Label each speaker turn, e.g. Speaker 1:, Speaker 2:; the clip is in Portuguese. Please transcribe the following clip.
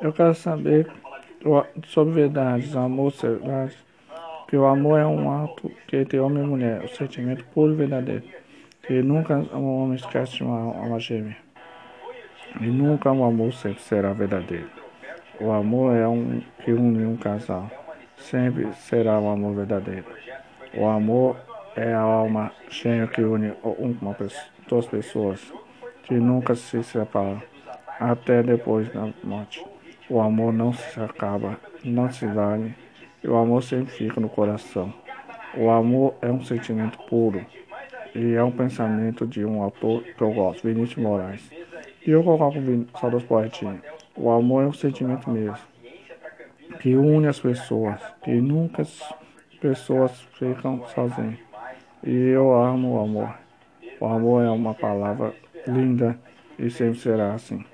Speaker 1: Eu quero saber sobre verdades, amor, verdade. Que o amor é um ato que entre homem e mulher, o sentimento puro e verdadeiro. Que nunca um homem esquece uma alma gêmea. E nunca o um amor sempre será verdadeiro. O amor é um que une um casal. Sempre será o um amor verdadeiro. O amor é a alma gêmea que une uma, duas pessoas que nunca se separam até depois da morte. O amor não se acaba, não se vale, e o amor sempre fica no coração. O amor é um sentimento puro e é um pensamento de um autor que eu gosto, Vinícius Moraes. E eu coloco só dos poetinhos. O amor é um sentimento mesmo, que une as pessoas, que nunca as pessoas ficam sozinhas. E eu amo o amor. O amor é uma palavra linda e sempre será assim.